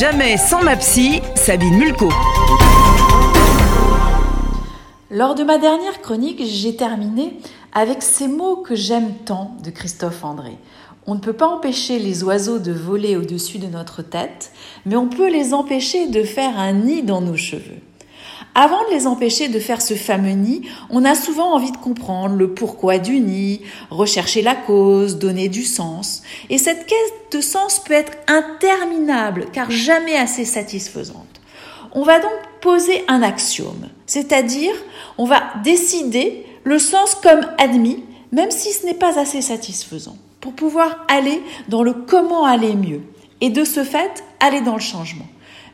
Jamais sans ma psy, Sabine Mulco. Lors de ma dernière chronique, j'ai terminé avec ces mots que j'aime tant de Christophe André. On ne peut pas empêcher les oiseaux de voler au-dessus de notre tête, mais on peut les empêcher de faire un nid dans nos cheveux. Avant de les empêcher de faire ce fameux nid, on a souvent envie de comprendre le pourquoi du nid, rechercher la cause, donner du sens. Et cette quête de sens peut être interminable, car jamais assez satisfaisante. On va donc poser un axiome, c'est-à-dire on va décider le sens comme admis, même si ce n'est pas assez satisfaisant, pour pouvoir aller dans le comment aller mieux, et de ce fait aller dans le changement.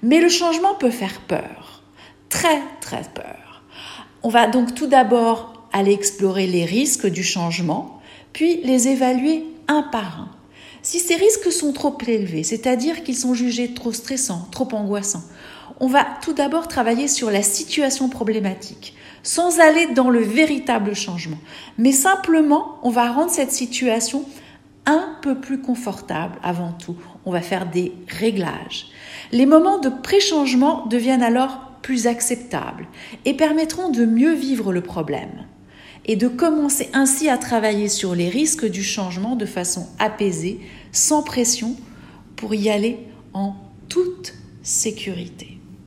Mais le changement peut faire peur très très peur. On va donc tout d'abord aller explorer les risques du changement, puis les évaluer un par un. Si ces risques sont trop élevés, c'est-à-dire qu'ils sont jugés trop stressants, trop angoissants, on va tout d'abord travailler sur la situation problématique, sans aller dans le véritable changement, mais simplement on va rendre cette situation un peu plus confortable avant tout. On va faire des réglages. Les moments de pré-changement deviennent alors plus acceptables et permettront de mieux vivre le problème et de commencer ainsi à travailler sur les risques du changement de façon apaisée, sans pression, pour y aller en toute sécurité.